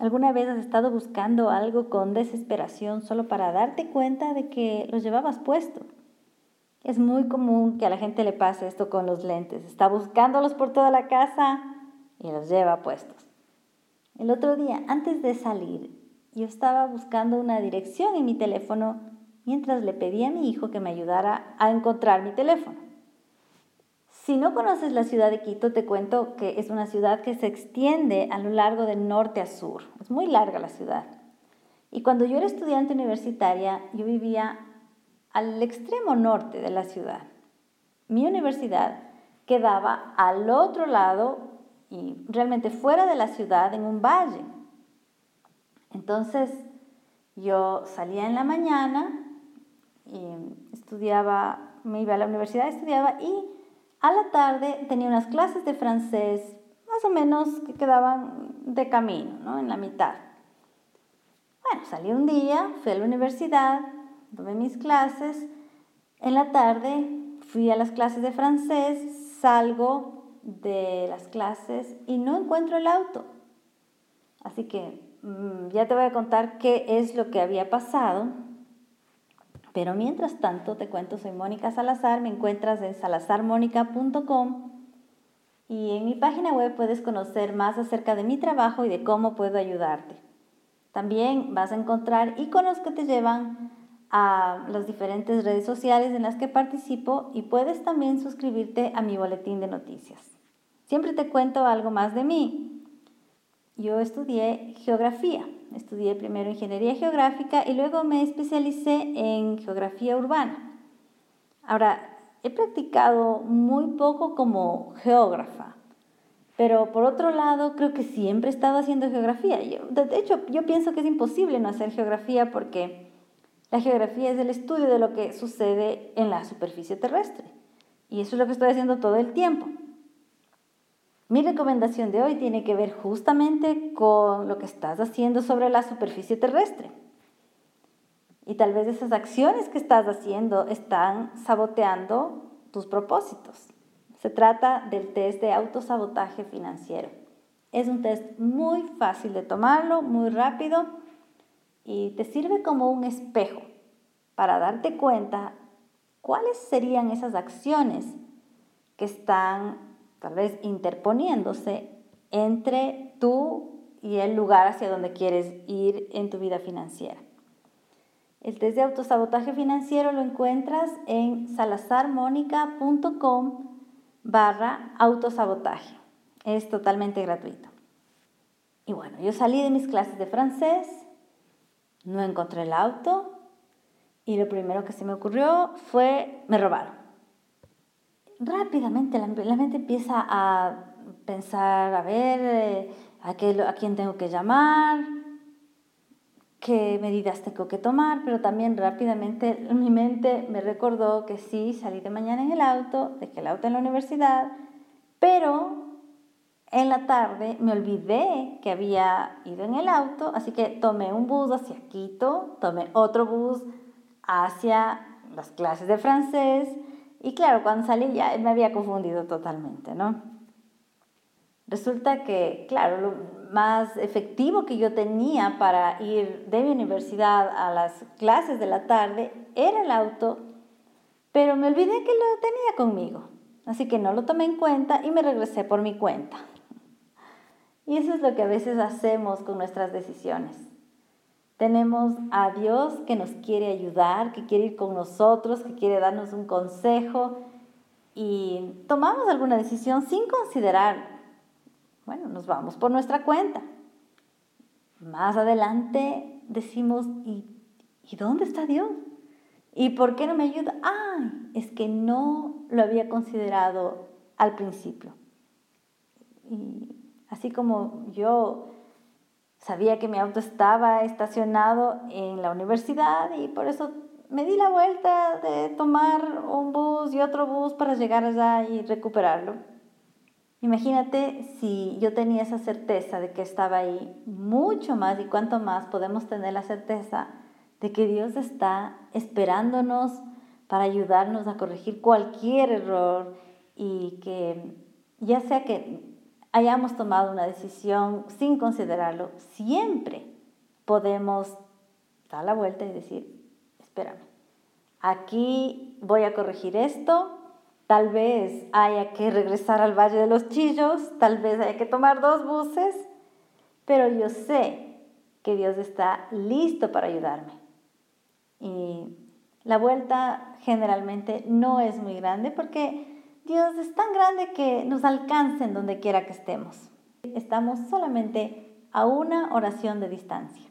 ¿Alguna vez has estado buscando algo con desesperación solo para darte cuenta de que lo llevabas puesto? Es muy común que a la gente le pase esto con los lentes. Está buscándolos por toda la casa y los lleva puestos. El otro día, antes de salir, yo estaba buscando una dirección en mi teléfono mientras le pedí a mi hijo que me ayudara a encontrar mi teléfono. Si no conoces la ciudad de Quito, te cuento que es una ciudad que se extiende a lo largo de norte a sur. Es muy larga la ciudad. Y cuando yo era estudiante universitaria, yo vivía al extremo norte de la ciudad. Mi universidad quedaba al otro lado y realmente fuera de la ciudad, en un valle. Entonces, yo salía en la mañana y estudiaba, me iba a la universidad, estudiaba y a la tarde tenía unas clases de francés, más o menos que quedaban de camino, ¿no? En la mitad. Bueno, salí un día, fui a la universidad, tomé mis clases. En la tarde fui a las clases de francés, salgo de las clases y no encuentro el auto. Así que mm, ya te voy a contar qué es lo que había pasado. Pero mientras tanto, te cuento, soy Mónica Salazar, me encuentras en salazarmónica.com y en mi página web puedes conocer más acerca de mi trabajo y de cómo puedo ayudarte. También vas a encontrar iconos que te llevan a las diferentes redes sociales en las que participo y puedes también suscribirte a mi boletín de noticias. Siempre te cuento algo más de mí. Yo estudié geografía, estudié primero ingeniería geográfica y luego me especialicé en geografía urbana. Ahora, he practicado muy poco como geógrafa, pero por otro lado creo que siempre he estado haciendo geografía. de hecho, yo pienso que es imposible no hacer geografía porque la geografía es el estudio de lo que sucede en la superficie terrestre. Y eso es lo que estoy haciendo todo el tiempo. Mi recomendación de hoy tiene que ver justamente con lo que estás haciendo sobre la superficie terrestre. Y tal vez esas acciones que estás haciendo están saboteando tus propósitos. Se trata del test de autosabotaje financiero. Es un test muy fácil de tomarlo, muy rápido y te sirve como un espejo para darte cuenta cuáles serían esas acciones que están tal vez interponiéndose entre tú y el lugar hacia donde quieres ir en tu vida financiera. El test de autosabotaje financiero lo encuentras en salazarmonica.com barra autosabotaje. Es totalmente gratuito. Y bueno, yo salí de mis clases de francés, no encontré el auto y lo primero que se me ocurrió fue, me robaron. Rápidamente la, mente empieza a pensar, a ver, eh, a, qué, a quién tengo que llamar, qué medidas tengo que tomar, pero también rápidamente mi mente me recordó que sí, salí de mañana en el auto, dejé el auto en la universidad, pero en la tarde me olvidé que había ido en el auto, así que tomé un bus hacia Quito, tomé otro bus hacia las clases de francés y claro, cuando salí ya me había confundido totalmente, ¿no? Resulta que, claro, lo más efectivo que yo tenía para ir de mi universidad a las clases de la tarde era el auto, pero me olvidé que lo tenía conmigo. Así que no lo tomé en cuenta y me regresé por mi cuenta. Y eso es lo que a veces hacemos con nuestras decisiones. Tenemos a Dios que nos quiere ayudar, que quiere ir con nosotros, que quiere darnos un consejo y tomamos alguna decisión sin considerar, bueno, nos vamos por nuestra cuenta. Más adelante decimos, ¿y, ¿y dónde está Dios? ¿Y por qué no me ayuda? Ay, es que no lo había considerado al principio. Y Así como yo sabía que mi auto estaba estacionado en la universidad y por eso me di la vuelta de tomar un bus y otro bus para llegar allá y recuperarlo. Imagínate si yo tenía esa certeza de que estaba ahí, mucho más y cuánto más podemos tener la certeza de que Dios está esperándonos para ayudarnos a corregir cualquier error y que ya sea que hayamos tomado una decisión sin considerarlo, siempre podemos dar la vuelta y decir, espérame, aquí voy a corregir esto, tal vez haya que regresar al Valle de los Chillos, tal vez haya que tomar dos buses, pero yo sé que Dios está listo para ayudarme. Y la vuelta generalmente no es muy grande porque Dios es tan grande que nos alcanza en donde quiera que estemos. Estamos solamente a una oración de distancia.